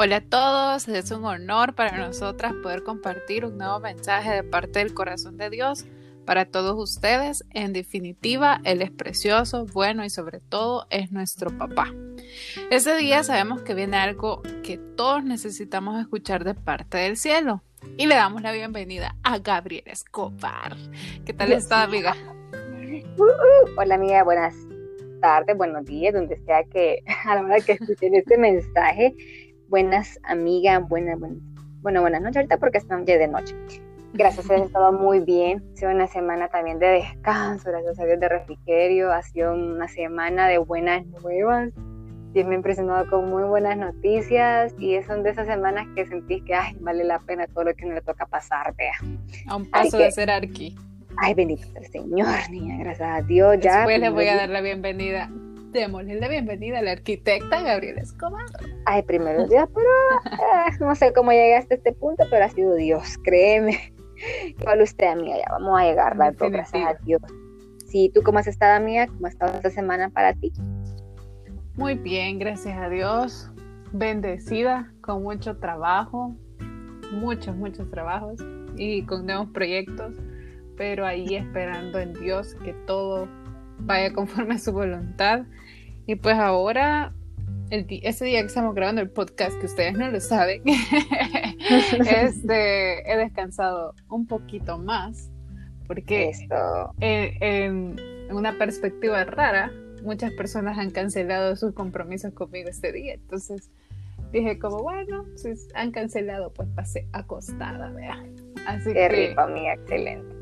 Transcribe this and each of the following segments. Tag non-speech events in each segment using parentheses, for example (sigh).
Hola a todos, es un honor para nosotras poder compartir un nuevo mensaje de parte del corazón de Dios para todos ustedes. En definitiva, Él es precioso, bueno y sobre todo es nuestro papá. Este día sabemos que viene algo que todos necesitamos escuchar de parte del cielo. Y le damos la bienvenida a Gabriel Escobar. ¿Qué tal está, amiga? Uh, uh. hola, amiga, buenas tardes, buenos días, donde sea que (laughs) a la hora que escuchen este mensaje buenas amigas, buenas, buenas, bueno, buenas noches ahorita porque están ya de noche. Gracias, he estado muy bien. Ha sido una semana también de descanso, gracias a Dios de refrigerio. Ha sido una semana de buenas nuevas. Y me ha impresionado con muy buenas noticias y son de esas semanas que sentís que ay, vale la pena todo lo que no le toca pasar, vea. A un paso de ser arqui. Ay, bendito el Señor, niña, gracias a Dios. Ya, Después le voy a dar la bienvenida démosle la bienvenida a la arquitecta Gabriela Escobar. Ay, primero Dios, pero eh, no sé cómo llegaste a este punto, pero ha sido Dios, créeme. Igual usted, amiga, ya vamos a llegar, gracias a Dios. Sí, ¿tú cómo has estado, amiga? ¿Cómo ha estado esta semana para ti? Muy bien, gracias a Dios. Bendecida, con mucho trabajo, muchos, muchos trabajos y con nuevos proyectos, pero ahí esperando en Dios que todo vaya conforme a su voluntad. Y pues ahora, el ese día que estamos grabando el podcast, que ustedes no lo saben, (laughs) este, he descansado un poquito más, porque en, una perspectiva rara, muchas personas han cancelado sus compromisos conmigo este día. Entonces dije como, bueno, si han cancelado, pues pasé acostada, vea. Así Qué que... rico, mí, excelente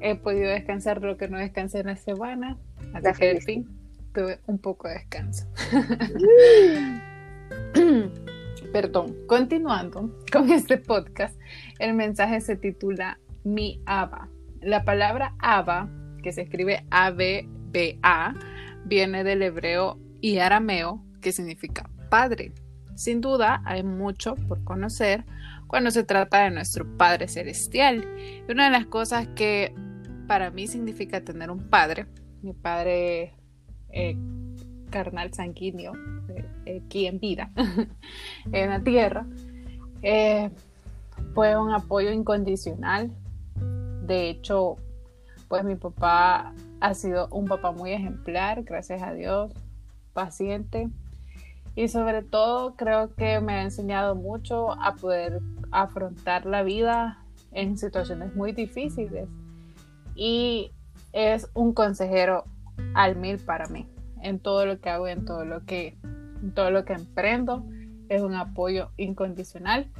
he podido descansar lo que no descansé en la semana. Al fin tuve un poco de descanso. (laughs) Perdón, continuando con este podcast, el mensaje se titula Mi Abba. La palabra Abba, que se escribe A-B-B-A, viene del hebreo y arameo, que significa padre. Sin duda, hay mucho por conocer cuando se trata de nuestro Padre Celestial. Y una de las cosas que para mí significa tener un padre, mi padre eh, carnal sanguíneo, eh, aquí en vida, (laughs) en la tierra, eh, fue un apoyo incondicional. De hecho, pues mi papá ha sido un papá muy ejemplar, gracias a Dios, paciente. Y sobre todo creo que me ha enseñado mucho a poder afrontar la vida en situaciones muy difíciles y es un consejero al mil para mí en todo lo que hago, en todo lo que, en todo lo que emprendo. Es un apoyo incondicional.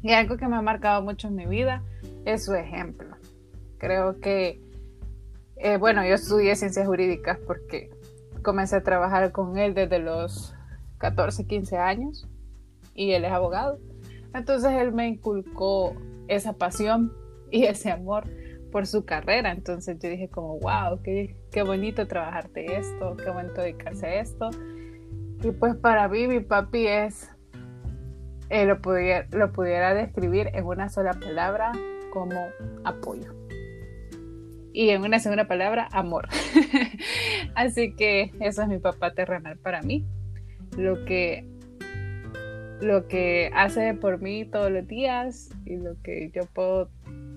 Y algo que me ha marcado mucho en mi vida es su ejemplo. Creo que, eh, bueno, yo estudié ciencias jurídicas porque comencé a trabajar con él desde los 14, 15 años y él es abogado. Entonces él me inculcó esa pasión y ese amor por su carrera. Entonces yo dije como, wow, qué, qué bonito trabajarte esto, qué bonito dedicarse a esto. Y pues para mí mi papi es, eh, lo, pudiera, lo pudiera describir en una sola palabra como apoyo. Y en una segunda palabra, amor. (laughs) Así que eso es mi papá terrenal para mí. Lo que, lo que hace por mí todos los días y lo que yo puedo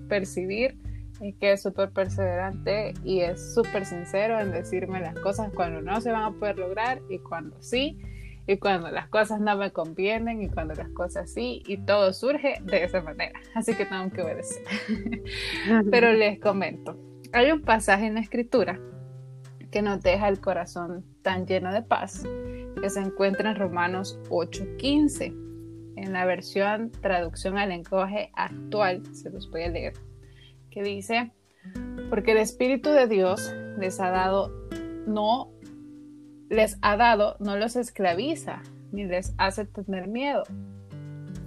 percibir que es súper perseverante y es súper sincero en decirme las cosas cuando no se van a poder lograr y cuando sí, y cuando las cosas no me convienen y cuando las cosas sí, y todo surge de esa manera. Así que tengo que obedecer. (laughs) Pero les comento, hay un pasaje en la escritura que nos deja el corazón tan lleno de paz que se encuentra en Romanos 8:15. En la versión traducción al lenguaje actual, se los voy a leer que dice, porque el Espíritu de Dios les ha dado, no les ha dado, no los esclaviza, ni les hace tener miedo.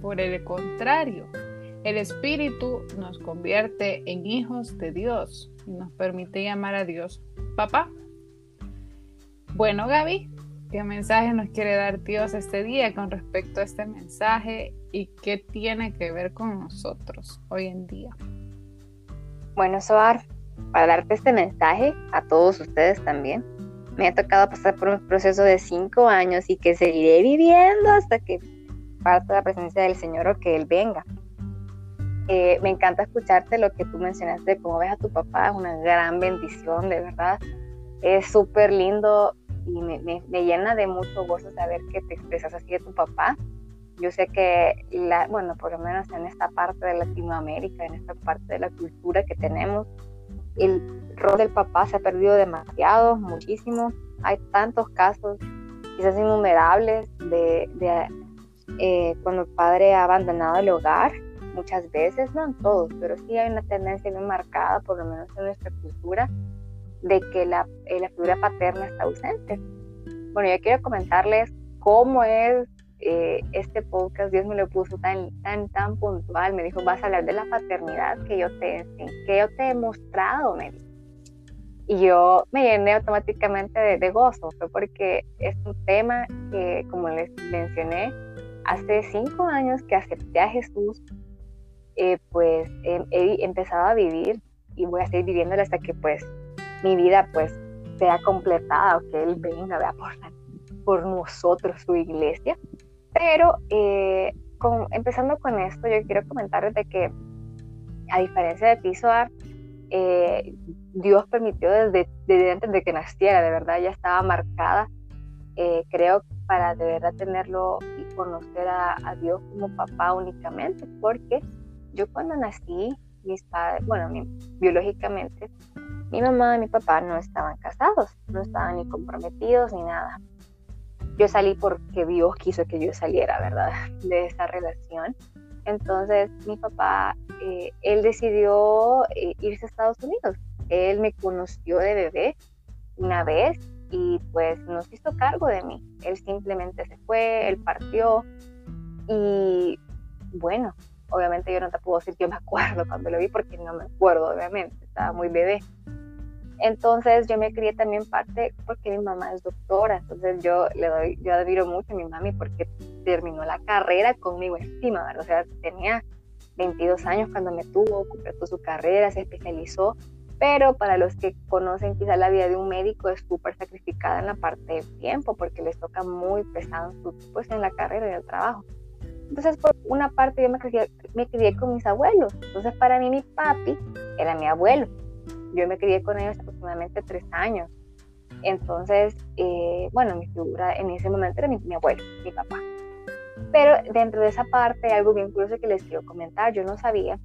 Por el contrario, el Espíritu nos convierte en hijos de Dios y nos permite llamar a Dios papá. Bueno, Gaby, ¿qué mensaje nos quiere dar Dios este día con respecto a este mensaje y qué tiene que ver con nosotros hoy en día? Bueno, Soar, para darte este mensaje a todos ustedes también, me ha tocado pasar por un proceso de cinco años y que seguiré viviendo hasta que parte de la presencia del Señor o que Él venga. Eh, me encanta escucharte lo que tú mencionaste, cómo ves a tu papá, es una gran bendición, de verdad. Es súper lindo y me, me, llena de mucho gozo saber que te expresas así de tu papá. Yo sé que, la, bueno, por lo menos en esta parte de Latinoamérica, en esta parte de la cultura que tenemos, el rol del papá se ha perdido demasiado, muchísimo. Hay tantos casos, quizás innumerables, de, de eh, cuando el padre ha abandonado el hogar, muchas veces, no en todos, pero sí hay una tendencia bien marcada, por lo menos en nuestra cultura, de que la, eh, la figura paterna está ausente. Bueno, yo quiero comentarles cómo es eh, este podcast, Dios me lo puso tan, tan, tan puntual, me dijo, vas a hablar de la paternidad que yo te, que yo te he mostrado, me Y yo me llené automáticamente de, de, gozo, fue porque es un tema que, como les mencioné, hace cinco años que acepté a Jesús, eh, pues he empezado a vivir y voy a seguir viviéndolo hasta que pues mi vida pues sea completada o que Él venga vea, por, por nosotros, su iglesia. Pero eh, empezando con esto, yo quiero comentarles de que, a diferencia de ti, eh, Dios permitió desde, antes de que naciera, de verdad, ya estaba marcada, eh, creo, para de verdad tenerlo y conocer a, Dios como papá únicamente, porque yo cuando nací, mis padres, bueno, biológicamente, mi mamá y mi papá no estaban casados, no estaban ni comprometidos ni nada yo salí porque Dios quiso que yo saliera, ¿verdad? De esa relación. Entonces mi papá, eh, él decidió eh, irse a Estados Unidos. Él me conoció de bebé una vez y pues nos hizo cargo de mí. Él simplemente se fue, él partió y bueno, obviamente yo no te puedo decir yo me (laughs) acuerdo cuando lo vi porque no me acuerdo, obviamente, estaba muy bebé. Entonces yo me crié también parte porque mi mamá es doctora, entonces yo le doy, yo admiro mucho a mi mami porque terminó la carrera conmigo encima, ¿verdad? O sea, tenía 22 años cuando me tuvo, completó su carrera, se especializó, pero para los que conocen quizá la vida de un médico es súper sacrificada en la parte del tiempo porque les toca muy pesado pues, en la carrera y el trabajo. Entonces, por una parte yo me crié, me crié con mis abuelos, entonces para mí mi papi era mi abuelo yo me crié con ellos aproximadamente tres años. Entonces, eh, bueno, mi figura en ese momento era mi, abuelo, mi papá. Pero dentro de esa parte, algo bien curioso que les quiero comentar, yo no sabía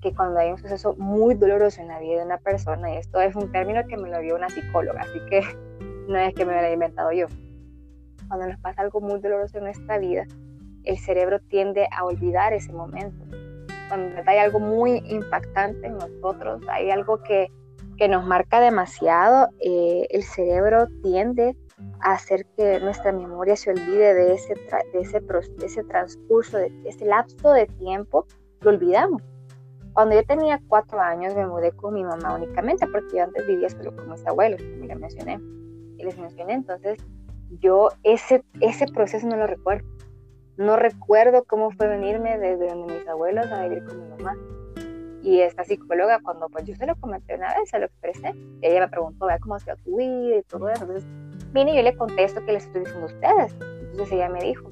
que cuando hay un suceso muy doloroso en la vida de una persona, y esto es un término que me lo dio una psicóloga, así que (laughs) no es que me lo haya inventado yo, cuando nos pasa algo muy doloroso en nuestra vida, el cerebro tiende a olvidar ese momento cuando hay algo muy impactante en nosotros, hay algo que, que nos marca demasiado, eh, el cerebro tiende a hacer que nuestra memoria se olvide de ese, ese, de ese transcurso, de ese lapso de tiempo, lo olvidamos. Cuando yo tenía cuatro años me mudé con mi mamá únicamente porque yo antes vivía solo con mis abuelos, como les mencioné. Y les mencioné, entonces yo ese, ese proceso no lo recuerdo. No recuerdo cómo fue venirme desde donde mis abuelos a vivir con mi mamá. Y esta psicóloga, cuando pues yo se lo comenté una vez, se lo expresé, ella me preguntó, vea cómo se tu vida y todo eso. Entonces vine y yo le contesto que les estoy diciendo a ustedes. Entonces ella me dijo,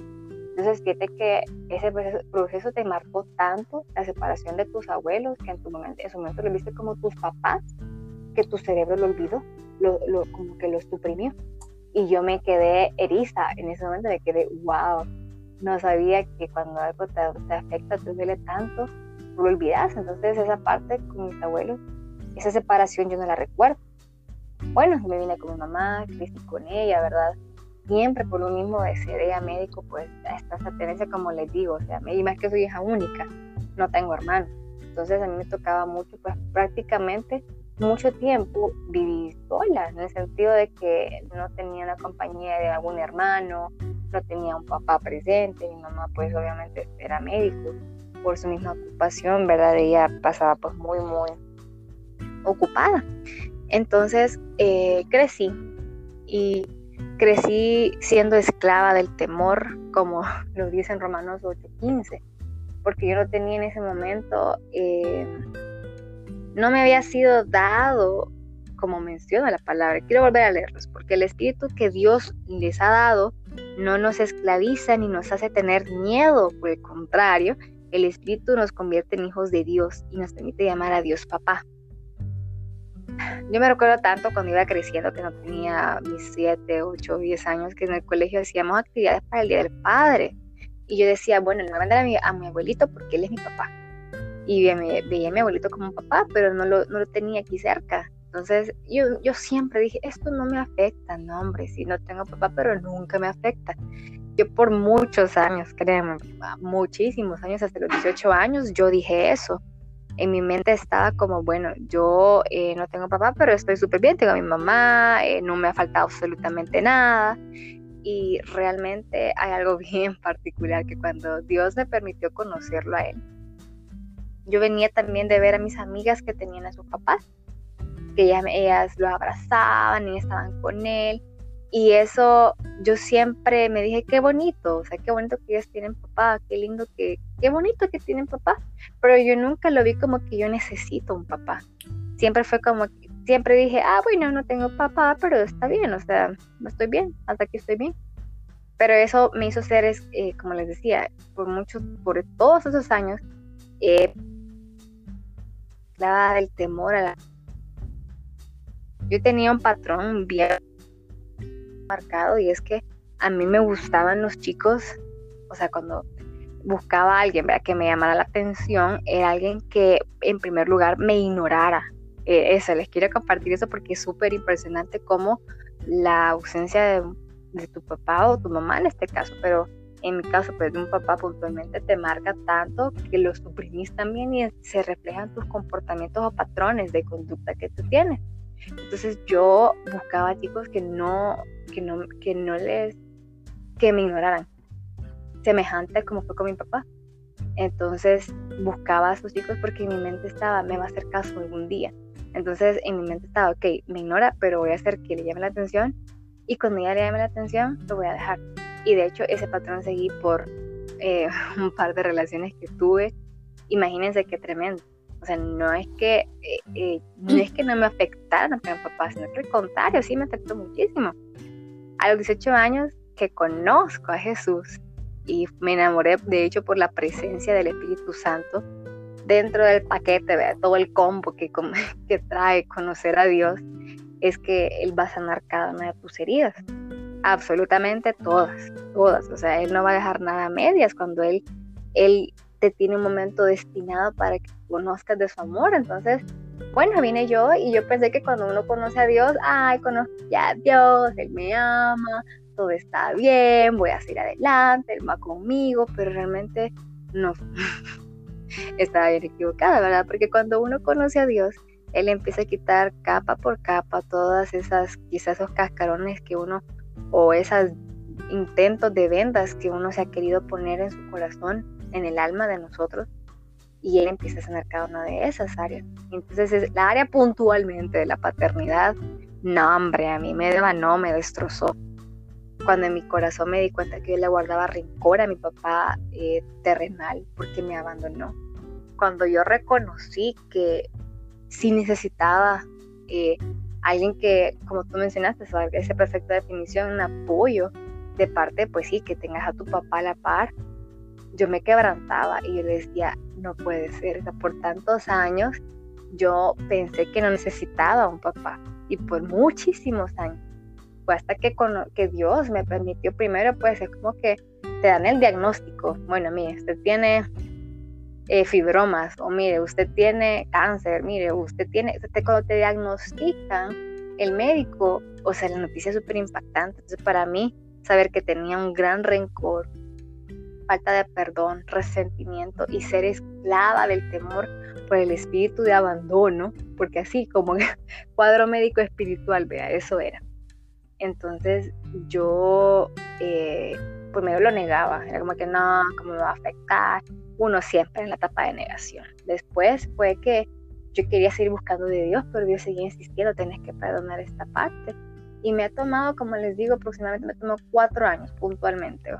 entonces fíjate que ese proceso, te marcó tanto, la separación de tus abuelos, que en, tu momento, en su momento lo viste como tus papás, que tu cerebro lo olvidó, lo, lo, como que lo suprimió. Y yo me quedé eriza en ese momento, me quedé, wow, no sabía que cuando algo te, afecta, te duele tanto, tú lo olvidas. Entonces esa parte con mis abuelos, esa separación yo no la recuerdo. Bueno, me vine con mi mamá, crecí con ella, ¿verdad? Siempre por lo mismo de ser ella médico, pues está esa tendencia como les digo, o sea, y más que soy hija única, no tengo hermanos. Entonces a mí me tocaba mucho, pues prácticamente mucho tiempo viví sola, en el sentido de que no tenía la compañía de algún hermano, no tenía un papá presente, mi mamá pues obviamente era médico por su misma ocupación, ¿verdad? Ella pasaba pues muy, muy ocupada. Entonces eh, crecí y crecí siendo esclava del temor, como (laughs) lo dice en Romanos 8:15, porque yo no tenía en ese momento... Eh, no me había sido dado, como menciona la palabra. Quiero volver a leerlos, porque el espíritu que Dios les ha dado no nos esclaviza ni nos hace tener miedo, por el contrario, el Espíritu nos convierte en hijos de Dios y nos permite llamar a Dios papá. Yo me recuerdo tanto cuando iba creciendo, que no tenía mis 7, 8, 10 años, que en el colegio hacíamos actividades para el Día del Padre. Y yo decía, bueno, no voy a mandar a mi, abuelito porque él es mi papá. Y veía, a mi abuelito como un papá, pero no lo tenía aquí cerca. Entonces yo, yo siempre dije, esto no me afecta, no hombre, si no tengo papá, pero nunca me afecta. Yo por muchos años, créanme, muchísimos años, hasta los 18 años, yo dije eso. En mi mente estaba como, bueno, yo eh, no tengo papá, pero estoy súper bien, tengo a mi mamá, eh, no me ha faltado absolutamente nada. Y realmente hay algo (laughs) bien particular que cuando Dios me permitió conocerlo a él, yo venía también de ver a mis amigas que tenían a sus papás que ellas, lo abrazaban y estaban con él. Y eso yo siempre me dije, qué bonito, o sea, qué bonito que ellas tienen papá, qué lindo que, qué bonito que tienen papá. Pero yo nunca lo vi como que yo necesito un papá. Siempre fue como, siempre dije, ah, bueno, no tengo papá, pero está bien, o sea, estoy bien, hasta aquí estoy bien. Pero eso me hizo ser, eh, como les decía, por muchos, por todos esos años, eh, el temor a la yo tenía un patrón bien marcado y es que a mí me gustaban los chicos, o sea, cuando buscaba a alguien que me llamara la atención, era alguien que en primer lugar me ignorara. Eh, eso, les quiero compartir eso porque es súper impresionante como la ausencia de, de, tu papá o tu mamá en este caso, pero en mi caso, pues de un papá puntualmente te marca tanto que lo suprimís también y se reflejan tus comportamientos o patrones de conducta que tú tienes. Entonces yo buscaba chicos que no, que no, que no les, que me ignoraran, semejante como fue con mi papá. Entonces buscaba a esos chicos porque en mi mente estaba, me va a hacer caso algún día. Entonces en mi mente estaba, ok, me ignora, pero voy a hacer que le llame la atención y cuando ya le llame la atención, lo voy a dejar. Y de hecho ese patrón seguí por eh, (laughs) un par de relaciones que tuve. Imagínense qué tremendo. O sea, no es que, eh, eh, no, es que no me afectara no tener papá, sino que al contrario, sí me afectó muchísimo. A los 18 años que conozco a Jesús y me enamoré, de hecho, por la presencia del Espíritu Santo dentro del paquete, ¿verdad? todo el combo que, (laughs) que trae conocer a Dios, es que Él va a sanar cada una de tus heridas. Absolutamente todas, todas. O sea, Él no va a dejar nada a medias cuando Él, Él te tiene un momento destinado para que conozcas de su amor. Entonces, bueno, vine yo y yo pensé que cuando uno conoce a Dios, ay, conozco ya a Dios, Él me ama, todo está bien, voy a seguir adelante, Él va conmigo, pero realmente no. (laughs) Estaba bien equivocada, ¿verdad? Porque cuando uno conoce a Dios, Él empieza a quitar capa por capa todas esas, quizás esos cascarones que uno, o esos intentos de vendas que uno se ha querido poner en su corazón en el alma de nosotros y él empieza a sanar cada una de esas áreas. Entonces, es la área puntualmente de la paternidad, no, hombre, a mí me devanó, me destrozó. Cuando en mi corazón me di cuenta que yo le guardaba rencor a mi papá eh, terrenal porque me abandonó. Cuando yo reconocí que sí necesitaba eh, alguien que, como tú mencionaste, esa perfecta definición, un apoyo de parte, pues sí, que tengas a tu papá a la par, yo me quebrantaba y yo decía, no puede ser, por tantos años yo pensé que no necesitaba un papá y por muchísimos años. Fue hasta que, que Dios me permitió primero, pues es como que te dan el diagnóstico. Bueno, mire, usted tiene eh, fibromas o mire, usted tiene cáncer, mire, usted tiene, cuando te diagnostican, el médico, o sea, la noticia es súper impactante. Entonces, para mí, saber que tenía un gran rencor, falta de perdón, resentimiento y ser esclava del temor por el espíritu de abandono, porque así como (laughs) cuadro médico espiritual, vea, eso era. Entonces yo, eh, pues medio lo negaba, era como que no, ¿cómo me va a afectar? Uno siempre en la etapa de negación. Después fue que yo quería seguir buscando de Dios, pero Dios seguía insistiendo, tenés que perdonar esta parte. Y me ha tomado, como les digo, aproximadamente me tomó cuatro años puntualmente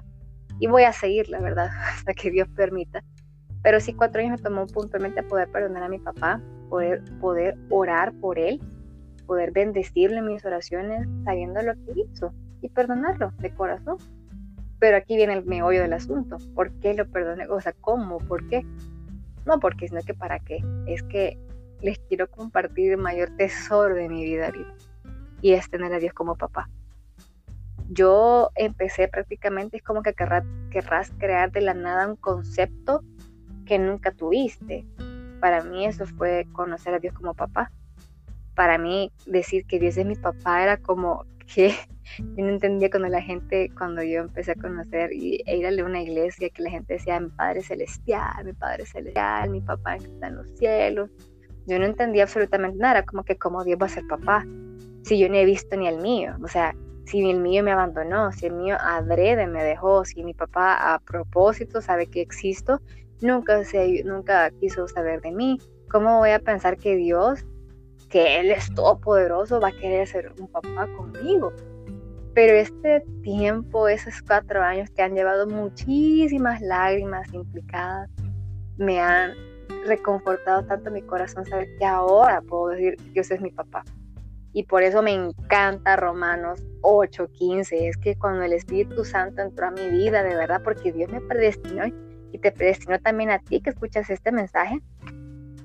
y voy a seguir, la verdad, (laughs) hasta que Dios permita. Pero sí, cuatro años me tomó puntualmente poder perdonar a mi papá, poder, poder orar por él, poder bendecirle en mis oraciones, sabiendo lo que hizo y perdonarlo de corazón. Pero aquí viene el meollo del asunto. ¿Por qué lo perdoné? O sea, ¿cómo? ¿Por qué? No porque, sino que para qué. Es que les quiero compartir el mayor tesoro de mi vida y es tener a Dios como papá. Yo empecé prácticamente, es como que querrás crear de la nada un concepto que nunca tuviste. Para mí eso fue conocer a Dios como papá. Para mí decir que Dios es mi papá era como que (laughs) yo no entendía cuando la gente, cuando yo empecé a conocer y e ir a una iglesia, que la gente decía, mi Padre Celestial, mi Padre Celestial, mi papá está en los cielos. Yo no entendía absolutamente nada, como que cómo Dios va a ser papá, si yo no he visto ni el mío, o sea, si el mío me abandonó, si el mío adrede me dejó, si mi papá a propósito sabe que existo, nunca, se, nunca quiso saber de mí. ¿Cómo voy a pensar que Dios, que Él es todopoderoso, va a querer ser un papá conmigo? Pero este tiempo, esos cuatro años que han llevado muchísimas lágrimas implicadas, me han reconfortado tanto mi corazón saber que ahora puedo decir Dios es mi papá. Y por eso me encanta Romanos 8:15. Es que cuando el Espíritu Santo entró a mi vida, de verdad, porque Dios me predestinó y te predestinó también a ti que escuchas este mensaje,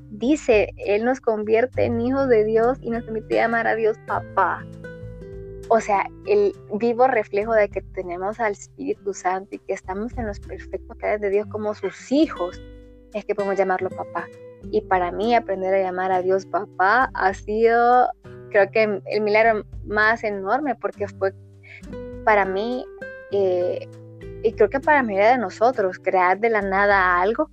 dice, Él nos convierte en hijos de Dios y nos permite llamar a Dios papá o sea, el vivo reflejo de que tenemos al Espíritu Santo y que estamos en los perfectos planes de Dios como sus hijos, es que podemos llamarlo papá. Y para mí aprender a llamar a Dios papá ha sido, creo que el milagro más enorme porque fue para mí, eh, y creo que para la mayoría de nosotros, crear de la nada algo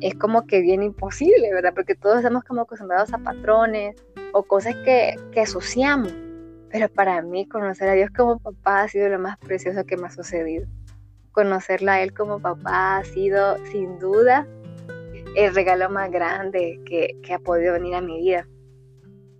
es como que bien imposible, ¿verdad? Porque todos estamos como acostumbrados a patrones o cosas que, que asociamos pero para mí conocer a Dios como papá ha sido lo más precioso que me ha sucedido. Conocerla a Él como papá ha sido sin duda el regalo más grande que, ha podido venir a mi vida.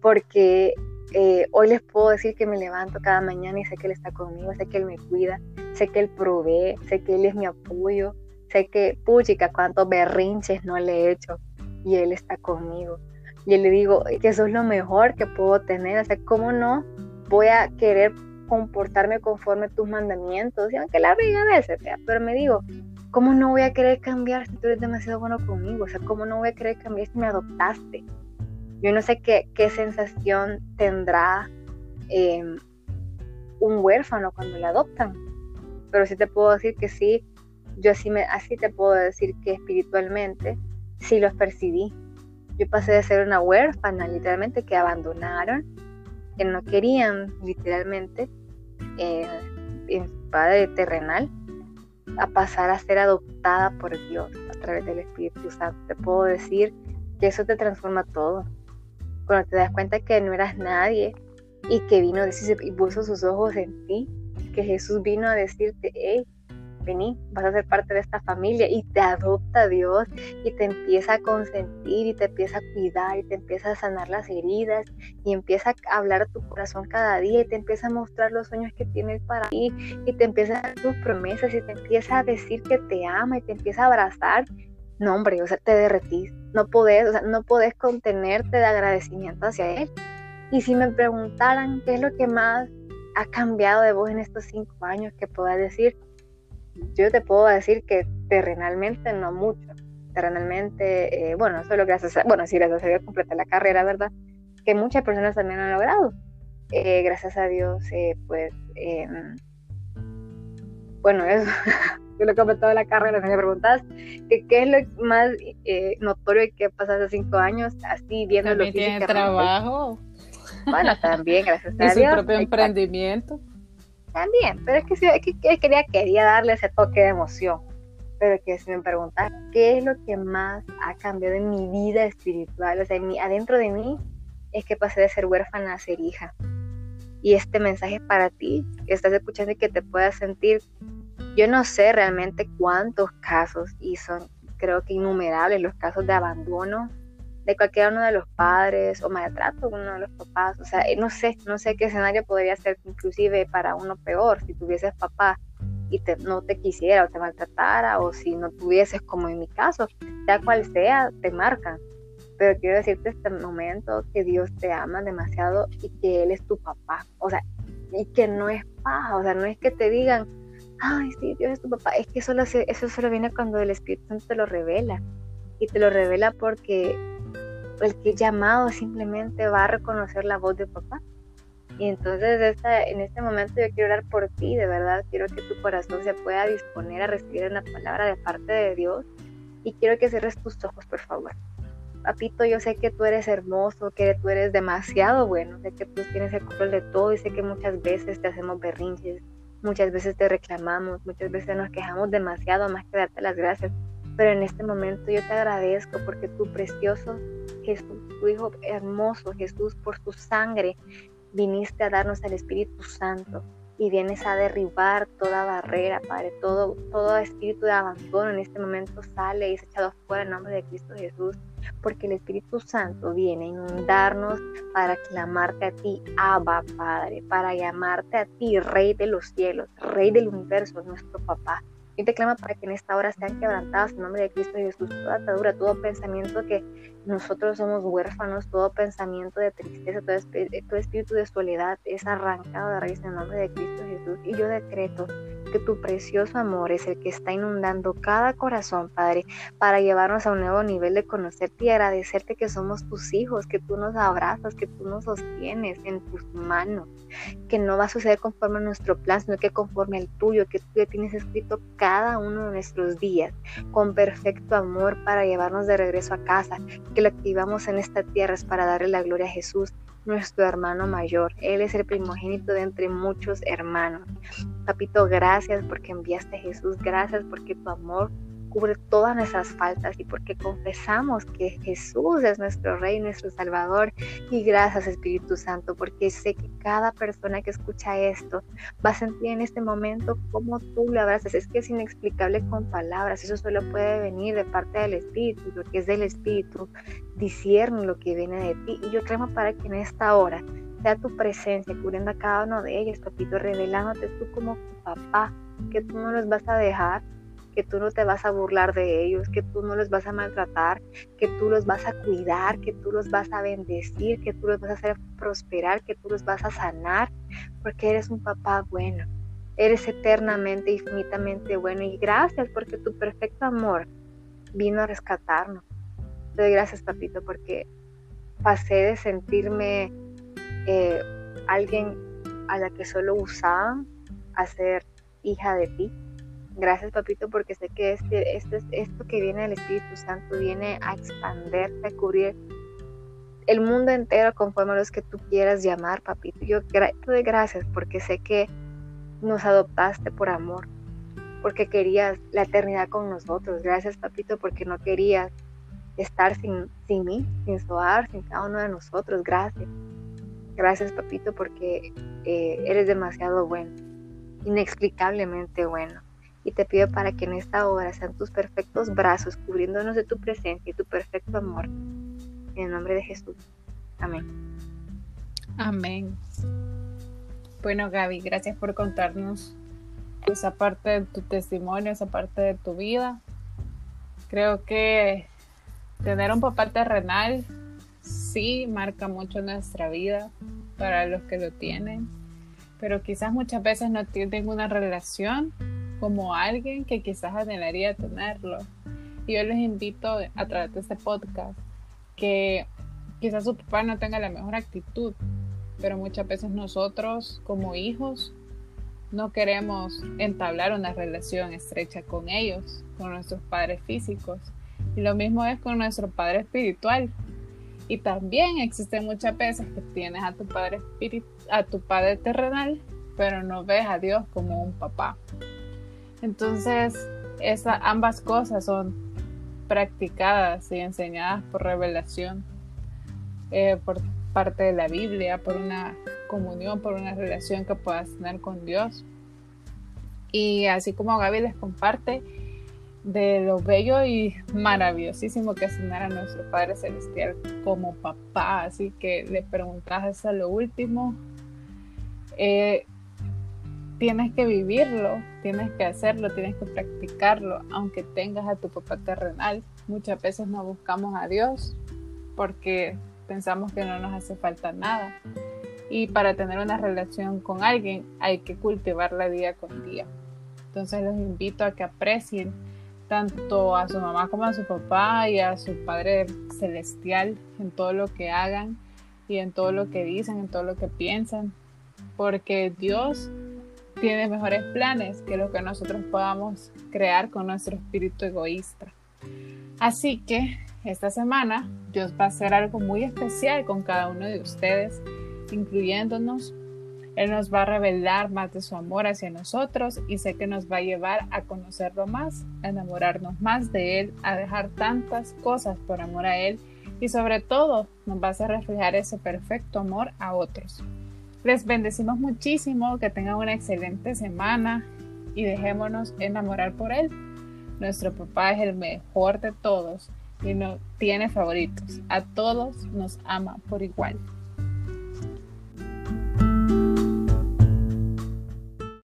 Porque eh, hoy les puedo decir que me levanto cada mañana y sé que Él está conmigo, sé que Él me cuida, sé que Él provee, sé que Él es mi apoyo, sé que, puchica, cuántos berrinches no le he hecho y Él está conmigo. Y le digo que eso es lo mejor que puedo tener, o sea, ¿cómo no voy a querer comportarme conforme a tus mandamientos, y aunque la riga a veces, pero me digo, ¿cómo no voy a querer cambiar si tú eres demasiado bueno conmigo? O sea, ¿cómo no voy a querer cambiar si me adoptaste? Yo no sé qué, qué sensación tendrá em, un huérfano cuando le adoptan, pero sí te puedo decir que sí, yo así, me, así te puedo decir que espiritualmente sí los percibí. Yo pasé de ser una huérfana, literalmente, que abandonaron que no querían literalmente eh, en Padre terrenal a pasar a ser adoptada por Dios a través del Espíritu Santo. Te puedo decir que eso te transforma todo. Cuando te das cuenta que no eras nadie y que vino y puso sus ojos en ti, que Jesús vino a decirte, hey, vení, vas a ser parte de esta familia y te adopta Dios y te empieza a consentir y te empieza a cuidar y te empieza a sanar las heridas y empieza a hablar a tu corazón cada día y te empieza a mostrar los sueños que tienes para ti y te empieza a dar tus promesas y te empieza a decir que te ama y te empieza a abrazar. No, hombre, o sea, te derretís, no podés, o sea, no podés contenerte de agradecimiento hacia Él. Y si me preguntaran qué es lo que más ha cambiado de vos en estos cinco años, que pueda decir, yo te puedo decir que terrenalmente no mucho. Terrenalmente, eh, bueno, solo gracias a, bueno, sí, gracias a Dios completé la carrera, ¿verdad? Que muchas personas también han logrado. Eh, gracias a Dios, eh, pues, em, bueno, eso, (laughs) yo lo he completado la carrera, si me preguntas que qué es lo más notorio que ha pasado hace cinco años, así viendo lo que tiene trabajo. Bueno, también, gracias (laughs) a Dios. Y su propio emprendimiento también, pero es que, es que quería, quería darle ese toque de emoción. Pero que si me preguntas qué es lo que más ha cambiado en mi vida espiritual, o sea, adentro de mí, es que pasé de ser huérfana a ser hija. Y este mensaje es para ti, que estás escuchando y que te puedas sentir. Yo no sé realmente cuántos casos, y son creo que innumerables los casos de abandono de cualquier uno de los padres o maltrato con uno de los papás. O sea, eh, no sé, no sé qué escenario podría ser inclusive para uno peor si tuvieses papá y te, no te quisiera o te maltratara o si no tuvieses como en mi caso, sea cual sea, te marcan. Pero quiero decirte este momento que Dios te ama demasiado y que Él es tu papá. O sea, y que no es paja, o sea, no es que te digan, ay, sí, Dios es tu papá. Es que solo eso solo viene cuando el Espíritu Santo te lo revela. Y te lo revela porque el que es llamado simplemente va a reconocer la voz de papá. Y entonces esta, en este momento yo quiero orar por ti, de verdad, quiero que tu corazón se pueda disponer a recibir una palabra de parte de Dios y quiero que cierres tus ojos, por favor. Papito, yo sé que tú eres hermoso, que tú eres demasiado bueno, sé que tú tienes el control de todo y sé que muchas veces te hacemos berrinches, muchas veces te reclamamos, muchas veces nos quejamos demasiado más que darte las gracias. Pero en este momento yo te agradezco porque tu precioso Jesús, tu Hijo hermoso Jesús, por su sangre, viniste a darnos el Espíritu Santo y vienes a derribar toda barrera, Padre, todo, todo espíritu de abandono en este momento sale y es echado fuera en nombre de Cristo Jesús, porque el Espíritu Santo viene a inundarnos para clamarte a ti, Abba, Padre, para llamarte a ti, Rey de los cielos, Rey del universo, nuestro papá. Y te clama para que en esta hora sean quebrantados en nombre de Cristo Jesús toda atadura, todo pensamiento que nosotros somos huérfanos, todo pensamiento de tristeza, todo, espíritu de soledad es arrancado de raíz en nombre de Cristo Jesús. Y yo decreto que tu precioso amor es el que está inundando cada corazón, Padre, para llevarnos a un nuevo nivel de conocerte y agradecerte que somos tus hijos, que tú nos abrazas, que tú nos sostienes en tus manos, que no va a suceder conforme a nuestro plan, sino que conforme al tuyo, que tú ya tienes escrito cada uno de nuestros días con perfecto amor para llevarnos de regreso a casa, que lo activamos en esta tierra es para darle la gloria a Jesús nuestro hermano mayor. Él es el primogénito de entre muchos hermanos. Papito, gracias porque enviaste a Jesús. Gracias porque tu amor cubre todas nuestras faltas y porque confesamos que Jesús es nuestro Rey, nuestro Salvador. Y gracias Espíritu Santo, porque sé que cada persona que escucha esto va a sentir en este momento cómo tú lo abrazas. Es que es inexplicable con palabras, eso solo puede venir de parte del Espíritu, lo que es del Espíritu, discierne lo que viene de ti. Y yo clamo para que en esta hora sea tu presencia cubriendo a cada uno de ellos, papito, revelándote tú como tu papá, que tú no los vas a dejar que tú no te vas a burlar de ellos, que tú no los vas a maltratar, que tú los vas a cuidar, que tú los vas a bendecir, que tú los vas a hacer prosperar, que tú los vas a sanar, porque eres un papá bueno. Eres eternamente, infinitamente bueno. Y gracias porque tu perfecto amor vino a rescatarnos. Te doy gracias, papito, porque pasé de sentirme eh, alguien a la que solo usaban a ser hija de ti Gracias, papito, porque sé que este, este, esto que viene del Espíritu Santo viene a expanderte, a cubrir el mundo entero conforme a los que tú quieras llamar, papito. Yo te doy gracias porque sé que nos adoptaste por amor, porque querías la eternidad con nosotros. Gracias, papito, porque no querías estar sin, sin mí, sin Soar, sin cada uno de nosotros. Gracias. Gracias, papito, porque eh, eres demasiado bueno, inexplicablemente bueno y te pido para que en esta hora sean tus perfectos brazos cubriéndonos de tu presencia y tu perfecto amor. En el nombre de Jesús. Amén. Amén. Bueno, Gaby, gracias por contarnos esa parte de tu testimonio, esa parte de tu vida. Creo que tener un papá terrenal sí marca mucho nuestra vida para los que lo tienen, pero quizás muchas veces no tienen una relación como alguien que quizás anhelaría tenerlo. Y yo les invito a través de este podcast que quizás su papá no tenga la mejor actitud, pero muchas veces nosotros como hijos no queremos entablar una relación estrecha con ellos, con nuestros padres físicos. Y lo mismo es con nuestro padre espiritual. Y también existen muchas veces que tienes a tu padre a tu padre terrenal, pero no ves a Dios como un papá. Entonces, ambas cosas son practicadas y enseñadas por revelación, eh, por parte de la Biblia, por una comunión, por una relación que puedas tener con Dios. Y así como Gaby les comparte de lo bello y maravillosísimo que es tener a nuestro Padre Celestial como papá, así que le preguntas a lo último. Eh, tienes que vivirlo, tienes que hacerlo, tienes que practicarlo, aunque tengas a tu papá terrenal. Muchas veces no buscamos a Dios porque pensamos que no nos hace falta nada. Y para tener una relación con alguien hay que cultivarla día con día. Entonces los invito a que aprecien tanto a su mamá como a su papá y a su Padre Celestial en todo lo que hagan y en todo lo que dicen, en todo lo que piensan, porque Dios tiene mejores planes que lo que nosotros podamos crear con nuestro espíritu egoísta. Así que esta semana Dios va a hacer algo muy especial con cada uno de ustedes, incluyéndonos. Él nos va a revelar más de su amor hacia nosotros y sé que nos va a llevar a conocerlo más, a enamorarnos más de Él, a dejar tantas cosas por amor a Él y sobre todo nos va a hacer reflejar ese perfecto amor a otros. Les bendecimos muchísimo, que tengan una excelente semana y dejémonos enamorar por Él. Nuestro papá es el mejor de todos y no tiene favoritos. A todos nos ama por igual.